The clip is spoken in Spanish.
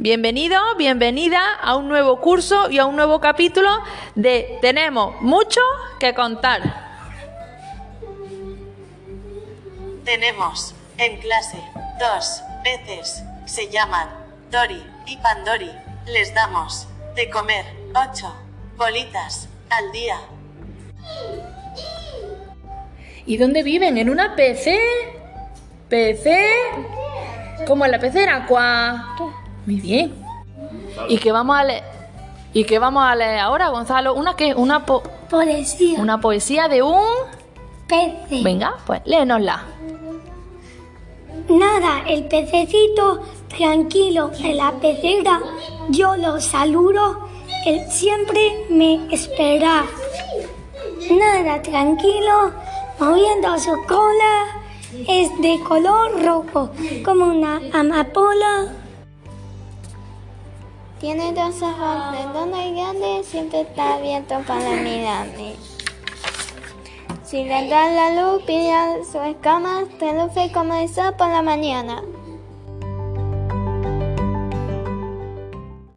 Bienvenido, bienvenida a un nuevo curso y a un nuevo capítulo de Tenemos mucho que contar. Tenemos en clase dos peces. Se llaman Dori y Pandori. Les damos de comer ocho bolitas al día. ¿Y dónde viven? ¿En una PC? ¿PC? ¿Como en la pecera? ¿Cuá? Muy bien. ¿Y qué vamos a leer? ¿Y qué vamos a leer ahora, Gonzalo? ¿Una qué? ¿Una, po- Poesía. una poesía de un...? Pece. Venga, pues léenosla. Nada, el pececito tranquilo en la pecera. Yo lo saludo. Él siempre me espera. Nada, tranquilo, moviendo su cola. Es de color rojo, como una amapola. Tiene dos ojos redondos y grandes, siempre está abierto para mirarme. Si le da la luz, pilla sus escamas, reluce como el sol por la mañana.